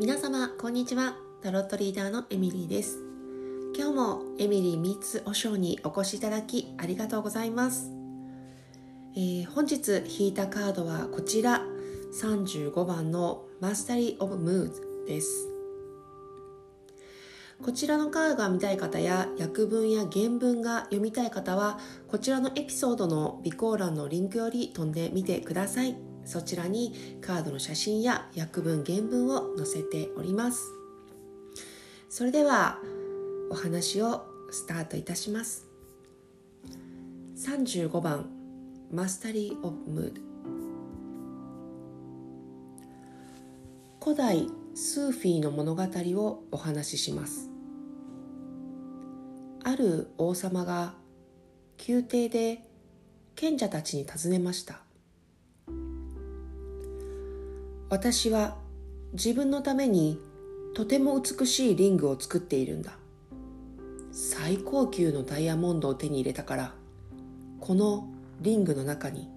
皆様こんにちは。タロットリーダーのエミリーです。今日も Emily Meets Osho にお越しいただきありがとうございます、えー、本日引いたカードはこちら。35番の Mastery of Moods です。こちらのカードが見たい方や訳文や原文が読みたい方はこちらのエピソードの備考欄のリンクより飛んでみてください。そちらにカードの写真や訳文原文を載せております。それではお話をスタートいたします。35番マスタリー・オブ・ムード古代スーフィーの物語をお話しします。ある王様が宮廷で賢者たちに尋ねました。私は自分のためにとても美しいリングを作っているんだ。最高級のダイヤモンドを手に入れたからこのリングの中に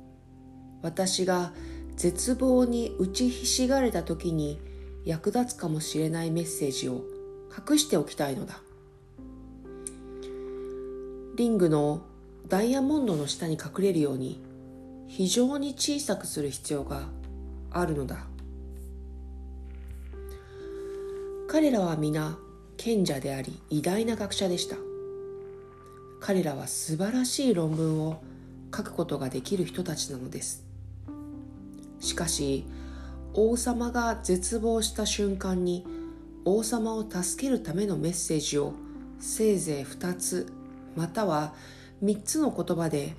私が絶望に打ちひしがれた時に役立つかもしれないメッセージを隠しておきたいのだ。リングのダイヤモンドの下に隠れるように非常に小さくする必要があるのだ。彼らは皆賢者であり偉大な学者でした。彼らは素晴らしい論文を書くことができる人たちなのです。しかし王様が絶望した瞬間に王様を助けるためのメッセージをせいぜい2つまたは3つの言葉で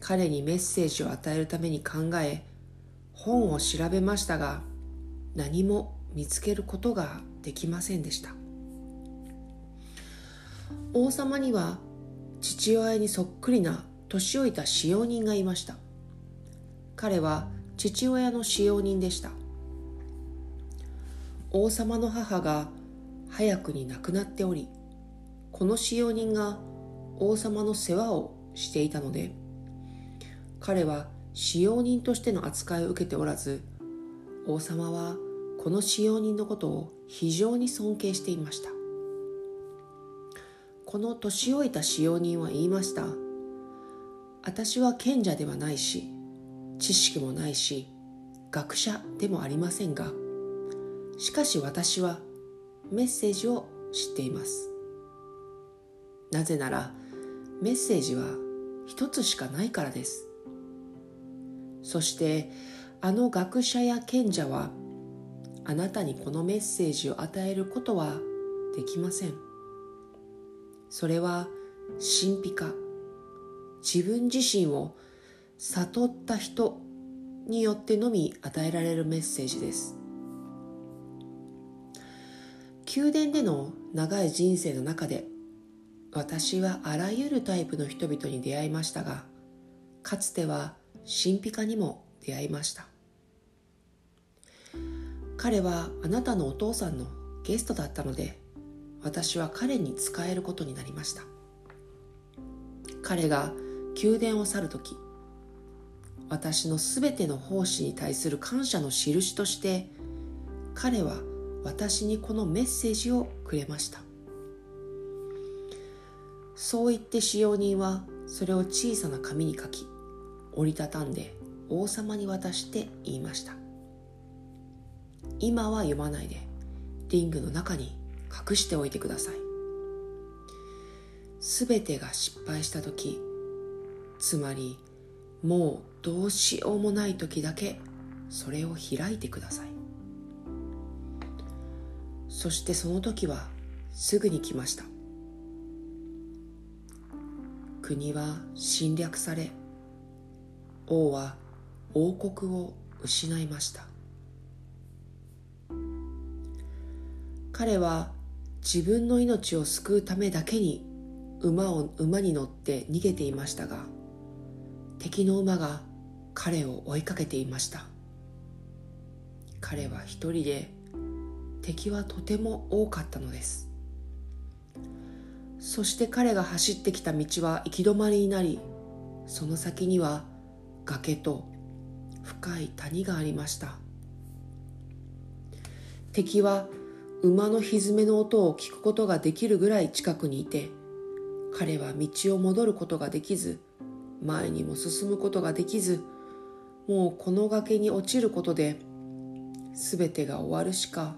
彼にメッセージを与えるために考え本を調べましたが何も見つけることができませんでした。王様には父親にそっくりな年老いた使用人がいました。彼は父親の使用人でした。王様の母が早くに亡くなっておりこの使用人が王様の世話をしていたので彼は使用人としての扱いを受けておらず王様はこの使用人のことを非常に尊敬していました。この年老いた使用人は言いました。私は賢者ではないし知識もないし学者でもありませんがしかし私はメッセージを知っています。なぜならメッセージは一つしかないからです。そしてあの学者や賢者はあなたにこのメッセージを与えることはできません。それは神秘化。自分自身を悟った人によってのみ与えられるメッセージです。宮殿での長い人生の中で私はあらゆるタイプの人々に出会いましたがかつては神秘家にも出会いました。彼はあなたのお父さんのゲストだったので私は彼に仕えることになりました。彼が宮殿を去る時私のすべての奉仕に対する感謝の印として彼は私にこのメッセージをくれました。そう言って使用人はそれを小さな紙に書き折りたたんで王様に渡して言いました。今は読まないでリングの中に隠しておいてください。すべてが失敗した時つまりもうどうしようもない時だけそれを開いてください。そしてその時はすぐに来ました。国は侵略され王は王国を失いました。彼は自分の命を救うためだけに馬を馬に乗って逃げていましたが敵の馬が彼を追いかけていました。彼は一人で敵はとても多かったのです。そして彼が走ってきた道は行き止まりになりその先には崖と深い谷がありました。敵は馬の蹄の音を聞くことができるぐらい近くにいて彼は道を戻ることができず前にも進むことができずもうこの崖に落ちることで全てが終わるしか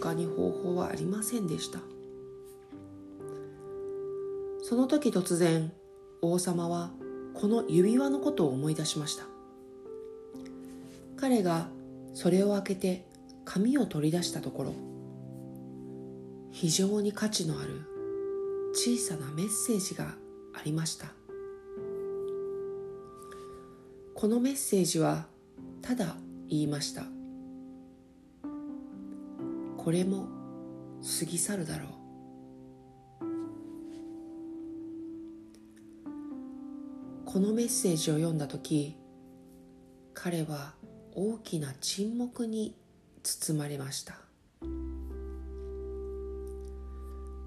他に方法はありませんでした。その時突然王様はこの指輪のことを思い出しました。彼がそれを開けて紙を取り出したところ非常に価値のある小さなメッセージがありました。このメッセージはただ言いました。これも過ぎ去るだろう。このメッセージを読んだ時彼は大きな沈黙に包まれました。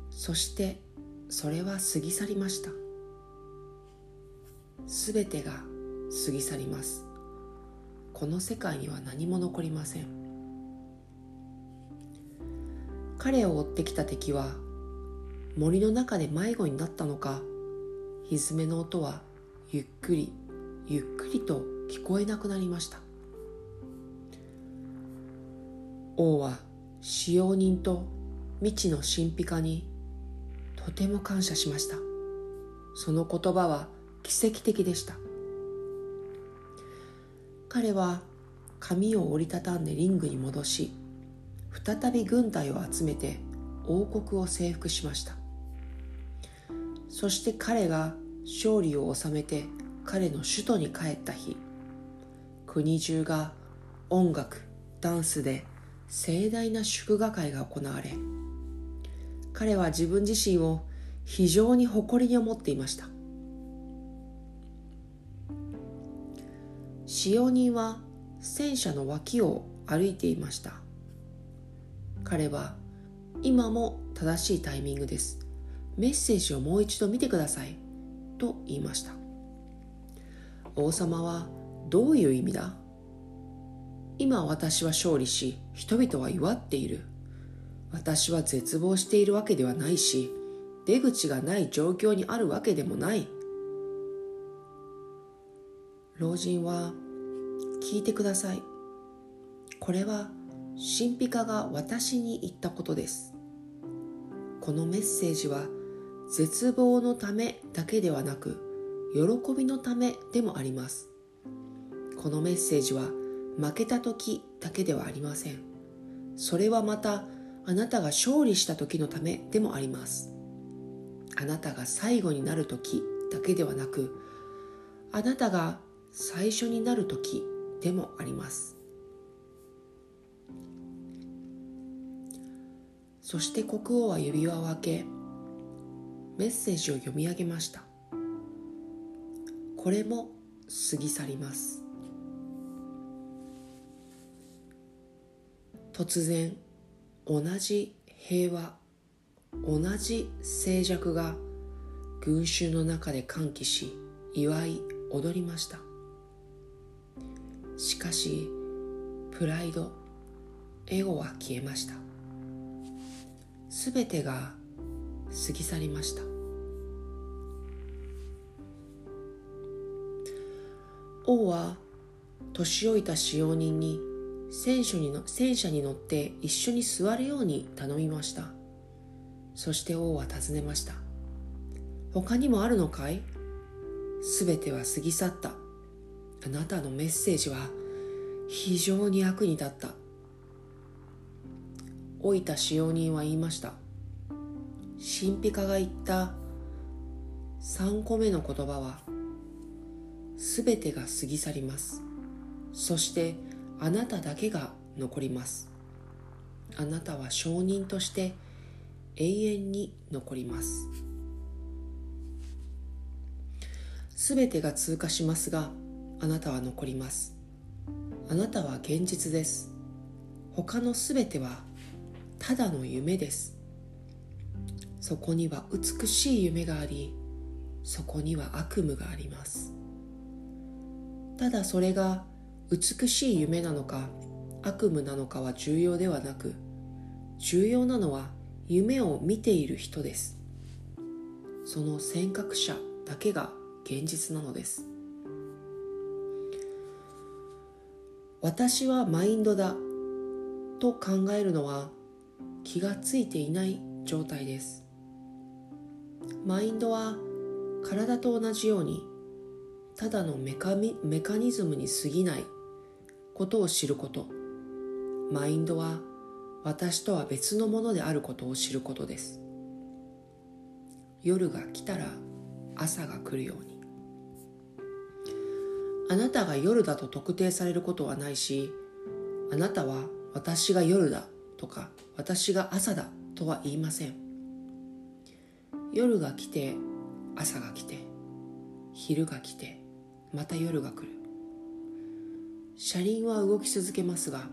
そしてそれは過ぎ去りました。すべてが過ぎ去ります。この世界には何も残りません。彼を追ってきた敵は森の中で迷子になったのか蹄の音はゆっくりゆっくりと聞こえなくなりました。王は使用人と未知の神秘家にとても感謝しました。その言葉は奇跡的でした。彼は髪を折りたたんでリングに戻し再び軍隊を集めて王国を征服しました。そして彼が勝利を収めて彼の首都に帰った日国中が音楽ダンスで盛大な祝賀会が行われ彼は自分自身を非常に誇りに思っていました。使用人は戦車の脇を歩いていました。彼は今も正しいタイミングです。メッセージをもう一度見てください。と言いました。王様はどういう意味だ？今私は勝利し人々は祝っている。私は絶望しているわけではないし出口がない状況にあるわけでもない。老人は聞いてください。これは神秘家が私に言ったことです。このメッセージは絶望のためだけではなく喜びのためでもあります。このメッセージは負けた時だけではありません。それはまたあなたが勝利した時のためでもあります。あなたが最後になる時だけではなくあなたが最初になる時でもあります。そして国王は指輪を開けメッセージを読み上げました。これも過ぎ去ります。突然同じ平和同じ静寂が群衆の中で歓喜し祝い踊りました。しかしプライドエゴは消えました。すべてが過ぎ去りました。王は年老いた使用人に戦車にの戦車に乗って一緒に座るように頼みました。そして王は尋ねました。他にもあるのかい？すべては過ぎ去った。あなたのメッセージは非常に役に立った。老いた使用人は言いました。神秘家が言った3個目の言葉はすべてが過ぎ去ります。そしてあなただけが残ります。あなたは証人として永遠に残ります。すべてが通過しますがあなたは残ります。あなたは現実です。他のすべてはただの夢です。そこには美しい夢がありそこには悪夢があります。ただそれが美しい夢なのか悪夢なのかは重要ではなく重要なのは夢を見ている人です。その尖閣者だけが現実なのです。私はマインドだと考えるのは気がついていない状態です。マインドは体と同じようにただのメカメカニズムに過ぎない。ことを知ること。マインドは私とは別のものであることを知ることです。夜が来たら朝が来るように。あなたが夜だと特定されることはないしあなたは私が夜だとか私が朝だとは言いません。夜が来て朝が来て昼が来てまた夜が来る。車輪は動き続けますが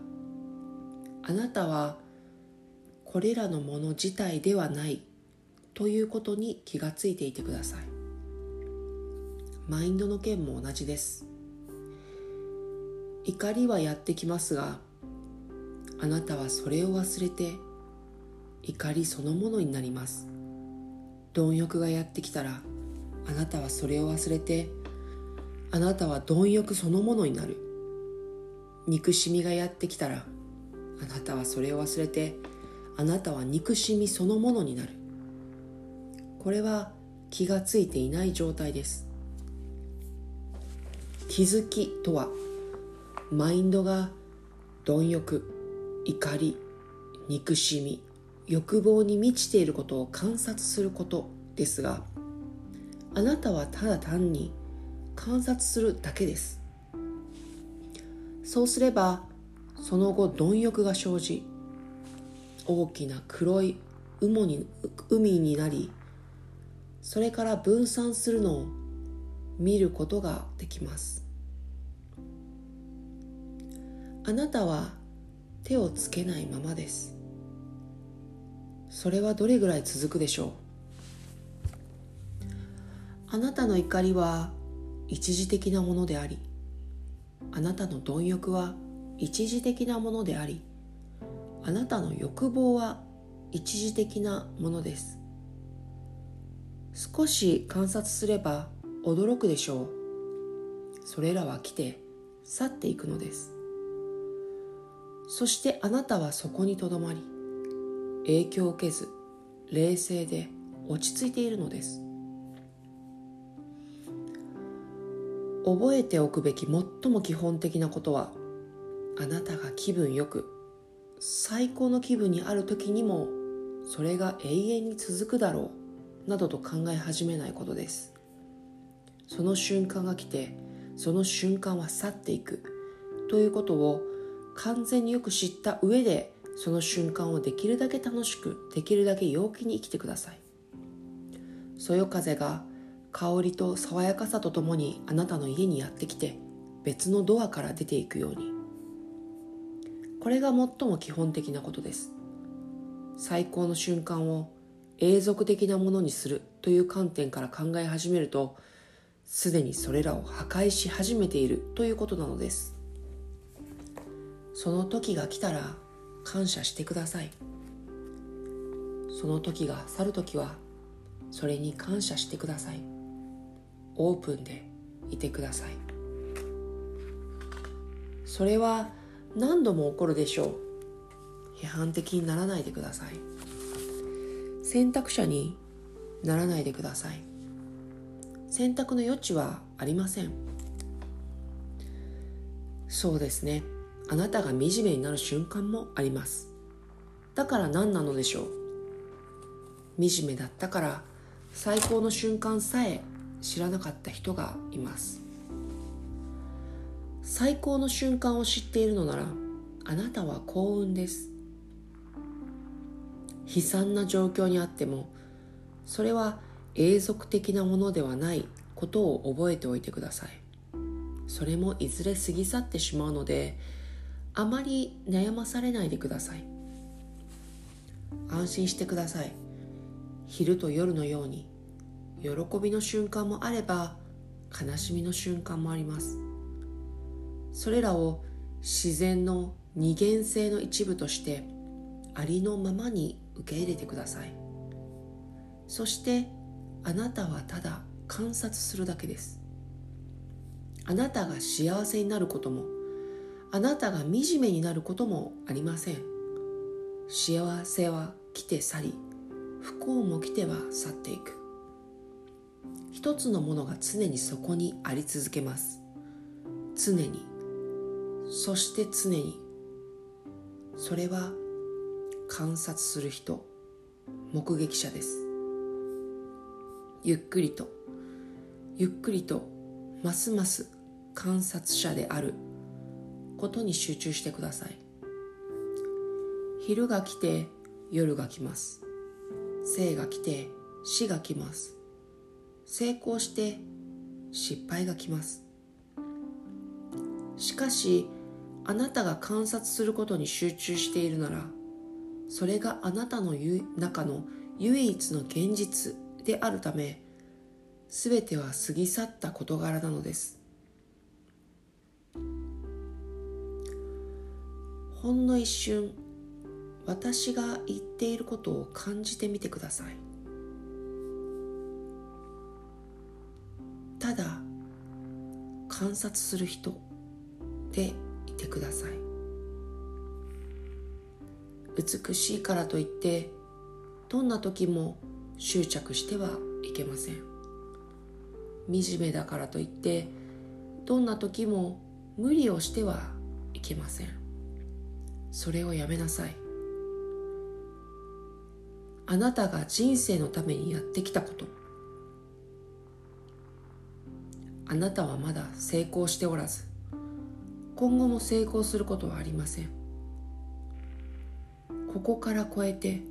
あなたはこれらのもの自体ではないということに気がついていてください。マインドの件も同じです。怒りはやってきますがあなたはそれを忘れて怒りそのものになります。貪欲がやってきたらあなたはそれを忘れてあなたは貪欲そのものになる。憎しみがやってきたらあなたはそれを忘れてあなたは憎しみそのものになる。これは気がついていない状態です。気づきとはマインドが貪欲怒り憎しみ欲望に満ちていることを観察することですがあなたはただ単に観察するだけです。そうすればその後貪欲が生じ大きな黒い海に海になりそれから分散するのを見ることができます。あなたは手をつけないままです。それはどれぐらい続くでしょう？あなたの怒りは一時的なものでありあなたの貪欲は一時的なものでありあなたの欲望は一時的なものです。少し観察すれば驚くでしょう。それらは来て去っていくのです。そしてあなたはそこにとどまり影響を受けず冷静で落ち着いているのです。覚えておくべき最も基本的なことはあなたが気分よく最高の気分にある時にもそれが永遠に続くだろうなどと考え始めないことです。その瞬間が来てその瞬間は去っていくということを完全によく知った上でその瞬間をできるだけ楽しくできるだけ陽気に生きてください。そよ風が香りと爽やかさとともにあなたの家にやってきて別のドアから出ていくように。これが最も基本的なことです。最高の瞬間を永続的なものにするという観点から考え始めるとすでにそれらを破壊し始めているということなのです。その時が来たら感謝してください。その時が去る時はそれに感謝してください。オープンでいてください。それは何度も起こるでしょう。批判的にならないでください。選択者にならないでください。選択の余地はありません。そうですね。あなたが惨めになる瞬間もあります。だから何なのでしょう。惨めだったから最高の瞬間さえ知らなかった人がいます。最高の瞬間を知っているのならあなたは幸運です。悲惨な状況にあってもそれは永続的なものではないことを覚えておいてください。それもいずれ過ぎ去ってしまうのであまり悩まされないでください。安心してください。昼と夜のように。喜びの瞬間もあれば悲しみの瞬間もあります。それらを自然の二元性の一部としてありのままに受け入れてください。そしてあなたはただ観察するだけです。あなたが幸せになることもあなたが惨めになることもありません。幸せは来て去り不幸も来ては去っていく。一つのものが常にそこにあり続けます。常に。そして常に。それは観察する人。目撃者です。ゆっくりと。ゆっくりと。ますます観察者である。ことに集中してください。昼が来て夜が来ます。生が来て死が来ます。成功して失敗が来ます。しかしあなたが観察することに集中しているならそれがあなたの中の唯一の現実であるため全ては過ぎ去った事柄なのです。ほんの一瞬私が言っていることを感じてみてください。ただ観察する人でいてください。美しいからといってどんな時も執着してはいけません。惨めだからといってどんな時も無理をしてはいけません。それをやめなさい。あなたが人生のためにやってきたこと。あなたはまだ成功しておらず今後も成功することはありません。ここから超えて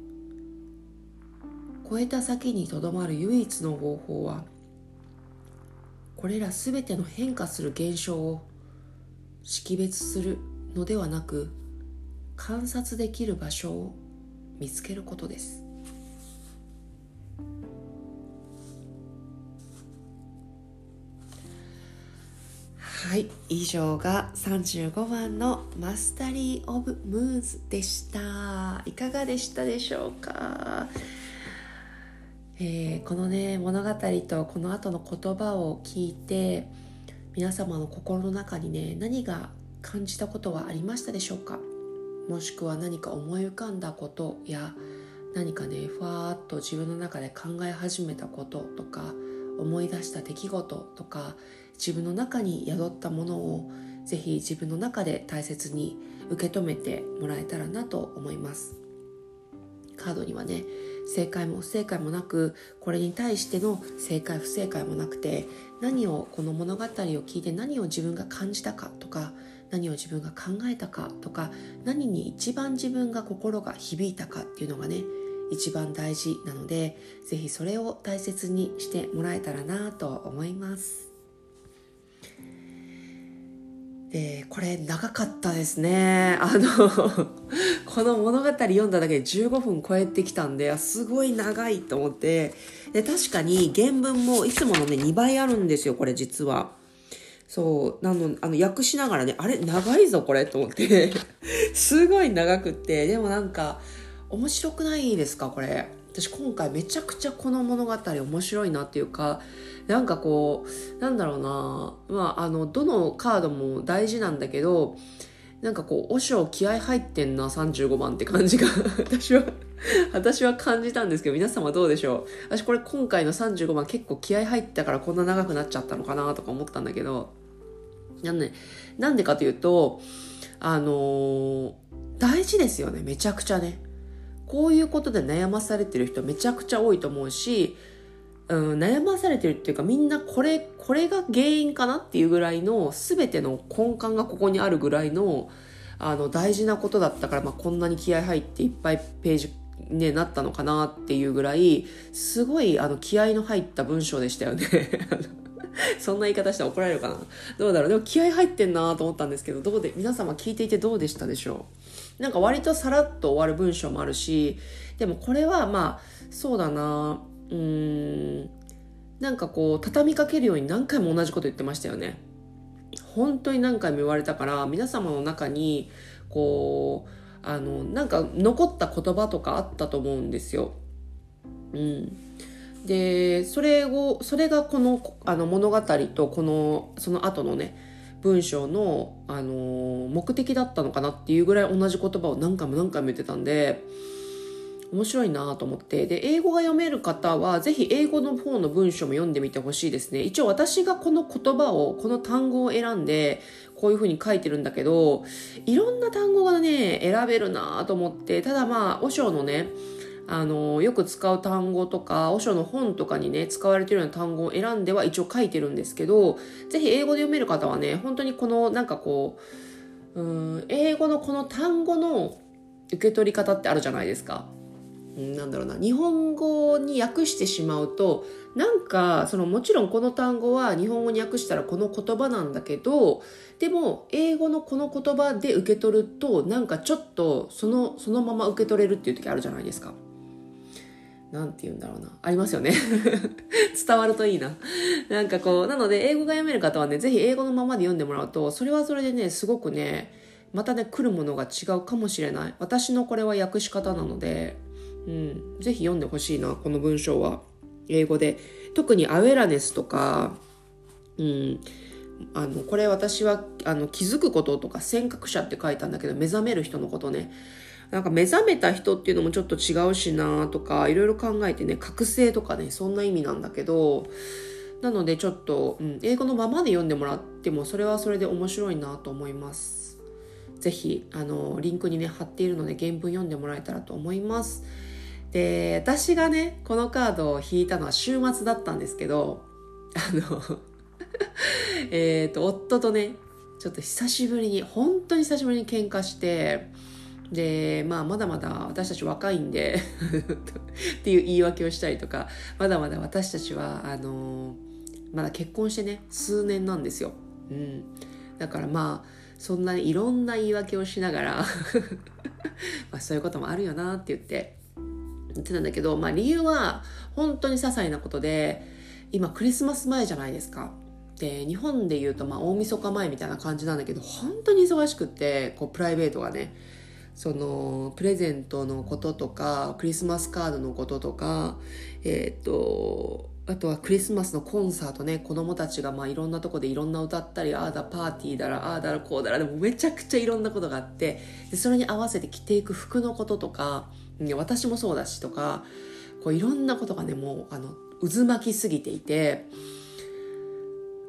超えた先にとどまる唯一の方法はこれらすべての変化する現象を識別するのではなく観察できる場所を見つけることです。はい以上が35番の「マスタリー・オブ・ムーズ」でした。いかがでしたでしょうか？えー、このね物語とこの後の言葉を聞いて皆様の心の中にね何が感じたことはありましたでしょうか？もしくは何か思い浮かんだことや何かねふわーっと自分の中で考え始めたこととか思い出した出来事とか自分の中に宿ったものをぜひ自分の中で大切に受け止めてもらえたらなと思います。カードにはね正解も不正解もなくこれに対しての正解不正解もなくて何をこの物語を聞いて何を自分が感じたかとか何を自分が考えたかとか何に一番自分が心が響いたかっていうのがね一番大事なので是非それを大切にしてもらえたらなと思います。でこれ長かったですね。あのこの物語読んだだけで15分超えてきたんですごい長いと思って。で確かに原文もいつものね2倍あるんですよこれ実は。そうなのあの訳しながらねあれ長いぞこれと思って。すごい長くって。でもなんか面白くないですかこれ。私今回めちゃくちゃこの物語面白いなっていうかなんかこうなんだろうな。まああのどのカードも大事なんだけどなんかこう、和尚気合入ってんな、35番って感じが。私は私は感じたんですけど、皆様どうでしょう？私これ今回の35番結構気合入ったからこんな長くなっちゃったのかなとか思ったんだけど、なんで、なんでかというと、あのー、大事ですよね、めちゃくちゃね。こういうことで悩まされてる人めちゃくちゃ多いと思うし、うん、悩まされてるっていうかみんなこれ、これが原因かなっていうぐらいの全ての根幹がここにあるぐらいのあの大事なことだったから、まあ、こんなに気合入っていっぱいページね、なったのかなっていうぐらいすごいあの気合の入った文章でしたよね。そんな言い方したら怒られるかな。どうだろう。でも気合入ってんなと思ったんですけどどうで皆様聞いていてどうでしたでしょう？なんか割とさらっと終わる文章もあるしでもこれはまあそうだな。うーん。なんかこう畳みかけるように何回も同じこと言ってましたよね。本当に何回も言われたから皆様の中にこうあのなんか残った言葉とかあったと思うんですよ。うん、でそれをそれがこのあの物語とこのその後のね文章の、あのー、目的だったのかなっていうぐらい同じ言葉を何回も何回も言ってたんで面白いなと思って。で英語が読める方はぜひ英語の方の文章も読んでみてほしいですね。一応私がこの言葉をこの単語を選んでこういう風に書いてるんだけどいろんな単語がね選べるなと思って。ただまあ和尚のねあのよく使う単語とか和尚の本とかにね使われてるような単語を選んでは一応書いてるんですけどぜひ英語で読める方はね本当にこのなんかこううん英語のこの単語の受け取り方ってあるじゃないですか。なんだろうな日本語に訳してしまうとなんかそのもちろんこの単語は日本語に訳したらこの言葉なんだけどでも英語のこの言葉で受け取るとなんかちょっとそのそのまま受け取れるっていう時あるじゃないですか。なんて言うんだろうな。ありますよね。伝わるといいな。なんかこう、なので英語が読める方はね、ぜひ英語のままで読んでもらうと、それはそれでね、すごくね、またね、来るものが違うかもしれない。私のこれは訳し方なので、うん、ぜひ読んでほしいな、この文章は。英語で。特にアウェラネスとか、うん、あの、これ私は、あの、気づくこととか、尖閣者って書いたんだけど、目覚める人のことね。なんか目覚めた人っていうのもちょっと違うしなとか、いろいろ考えてね、覚醒とかね、そんな意味なんだけど、なのでちょっと、うん、英語のままで読んでもらっても、それはそれで面白いなと思います。ぜひ、あの、リンクにね、貼っているので原文読んでもらえたらと思います。で、私がね、このカードを引いたのは週末だったんですけど、あの えっと、夫とね、ちょっと久しぶりに、本当に久しぶりに喧嘩して、で、まあ、まだまだ私たち若いんで っていう言い訳をしたりとか、まだまだ私たちは、あのまだ結婚してね、数年なんですよ。うん。だからまあ、そんなにいろんな言い訳をしながら まあそういうこともあるよなって言って言ってたんだけど、まあ理由は本当に些細なことで、今クリスマス前じゃないですか。で、日本で言うとまあ大晦日前みたいな感じなんだけど、本当に忙しくって、こうプライベートがね、そのプレゼントのこととか、クリスマスカードのこととか、えっ、と、あとはクリスマスのコンサートね、子供たちがまあいろんなとこでいろんな歌ったり、ああだパーティーだら、ああだらこうだら、でもめちゃくちゃいろんなことがあって、でそれに合わせて着ていく服のこととか、私もそうだしとか、こういろんなことがね、もうあの、渦巻きすぎていて、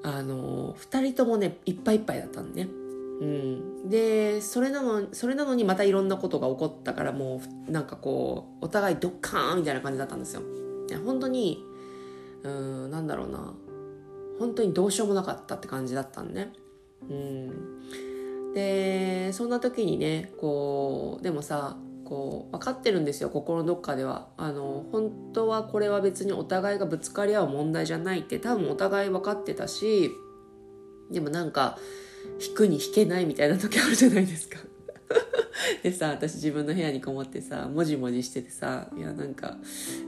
あの、二人ともね、いっぱいいっぱいだったのね。うん、でそれなのそれなのにまたいろんなことが起こったからもうなんかこうお互いドッカーンみたいな感じだったんですよ。いや本当にうんなんだろうな。本当にどうしようもなかったって感じだったんね。うん、でそんな時にねこうでもさこう分かってるんですよ心のどっかでは。あの本当はこれは別にお互いがぶつかり合う問題じゃないって。多分お互い分かってたしでもなんか引くに引けないみたいな時あるじゃないですか。でさ私自分の部屋にこもってさもじもじしててさいやなんか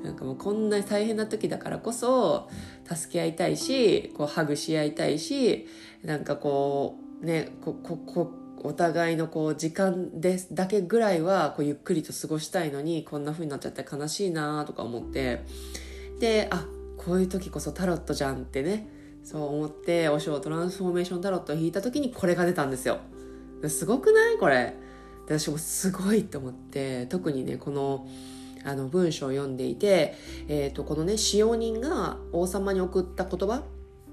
なんかもうこんな大変な時だからこそ助け合いたいしこうハグし合いたいしなんかこうねこここお互いのこう時間ですだけぐらいはこうゆっくりと過ごしたいのにこんな風になっちゃって悲しいなとか思って。であこういう時こそタロットじゃんってねそう思ってお尚トランスフォーメーションタロットを引いた時にこれが出たんですよすごくない？これ私もすごいと思って特にねこのあの文章を読んでいて、えーと、このね使用人が王様に送った言葉？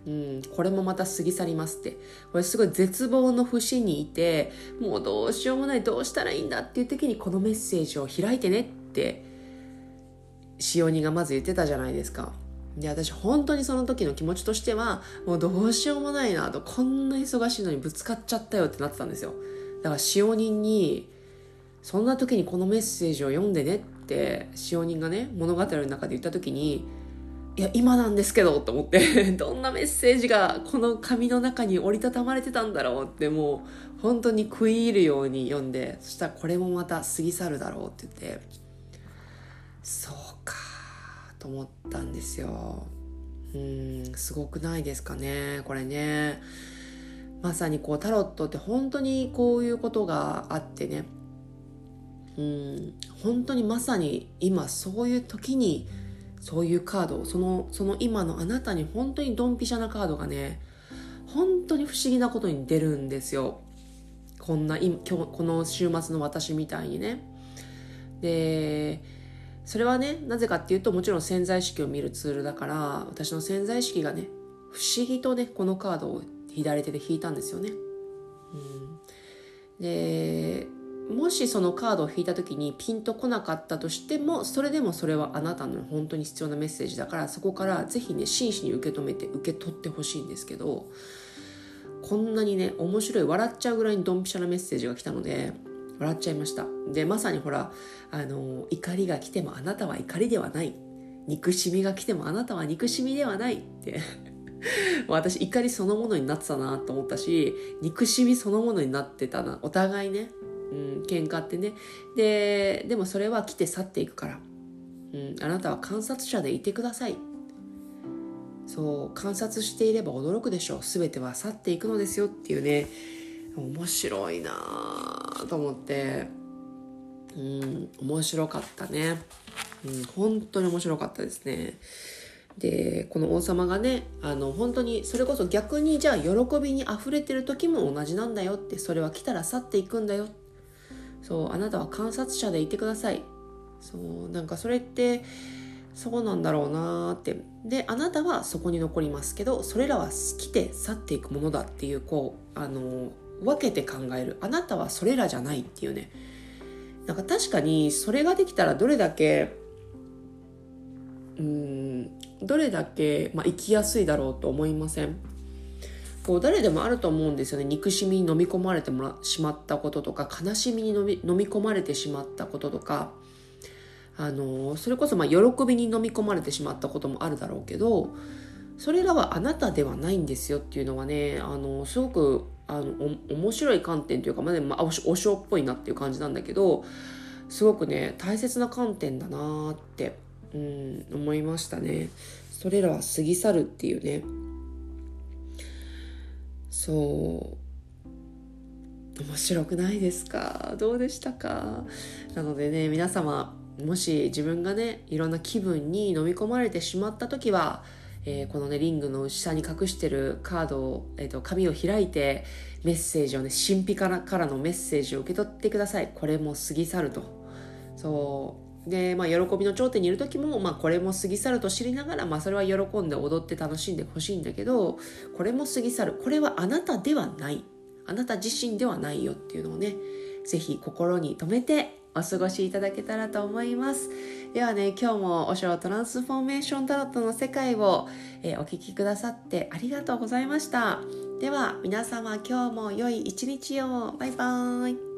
うん、これもまた過ぎ去りますって。これすごい絶望の節にいて、もうどうしようもない、どうしたらいいんだっていう時にこのメッセージを開いてねって、使用人がまず言ってたじゃないですか。で、私本当にその時の気持ちとしては、もうどうしようもないなと、こんな忙しいのにぶつかっちゃったよってなってたんですよ。だから使用人に、そんな時にこのメッセージを読んでねって使用人がね、物語の中で言った時に、いや、今なんですけど、と思って どんなメッセージがこの紙の中に折りたたまれてたんだろうって、もう、本当に食い入るように読んで、そしたらこれもまた過ぎ去るだろうって言って、そうか。と思ったんですよ。うん、すごくないですかね、これね。まさにこうタロットって本当にこういうことがあってねうん本当にまさに今そういう時にそういうカードそのその今のあなたに本当にドンピシャなカードがね本当に不思議なことに出るんですよこんな今今日この週末の私みたいにねでそれはねなぜかっていうともちろん潜在意識を見るツールだから私の潜在意識がね不思議とねこのカードを左手で引いたんですよね。うん、でもしそのカードを引いた時にピンとこなかったとしてもそれでもそれはあなたの本当に必要なメッセージだからそこからぜひね真摯に受け止めて受け取ってほしいんですけどこんなにね面白い笑っちゃうぐらいにドンピシャなメッセージが来たので笑っちゃいました。でまさにほらあの怒りが来てもあなたは怒りではない。憎しみが来てもあなたは憎しみではないって。私怒りそのものになってたなと思ったし憎しみそのものになってたな。お互いね。うん、喧嘩ってね。ででもそれは来て去っていくから、うん、あなたは観察者でいてください。そう観察していれば驚くでしょう。全ては去っていくのですよっていうね。面白いなと思って。うん面白かったね、うん、本当に面白かったですね。でこの王様がねあの本当にそれこそ逆にじゃあ喜びにあふれてる時も同じなんだよってそれは来たら去っていくんだよ。そうあなたは観察者でいてください。そうなんかそれってそうなんだろうなって。であなたはそこに残りますけどそれらは来て去っていくものだっていうこうあの分けて考える。あなたはそれらじゃないっていうね。なんか確かにそれができたらどれだけうんどれだけ、まあ、生きやすいだろうと思いません？こう誰でもあると思うんですよね。憎しみに飲み込まれてもらしまったこととか悲しみに飲み飲み込まれてしまったこととか。あのそれこそまあ喜びに飲み込まれてしまったこともあるだろうけどそれらはあなたではないんですよっていうのはねあのすごくあの面白い観点というか、まあねまあ、おおしょっぽいなっていう感じなんだけどすごくね大切な観点だなって、うん、思いましたね。それらは過ぎ去るっていうね。そう。面白くないですか？どうでしたか？なのでね皆様もし自分がねいろんな気分に飲み込まれてしまった時は、えー、このねリングの下に隠してるカードを、えーと、紙を開いてメッセージをね神秘からからのメッセージを受け取ってください。これも過ぎ去ると。そう。で、まあ、喜びの頂点にいる時も、まあ、これも過ぎ去ると知りながら、まあ、それは喜んで踊って楽しんでほしいんだけどこれも過ぎ去る。これはあなたではない。あなた自身ではないよっていうのをね是非心に留めてお過ごしいただけたらと思います。ではね今日もお城トランスフォーメーションタロットの世界を、えー、お聴きくださってありがとうございました。では皆様今日も良い一日を。バイバーイ。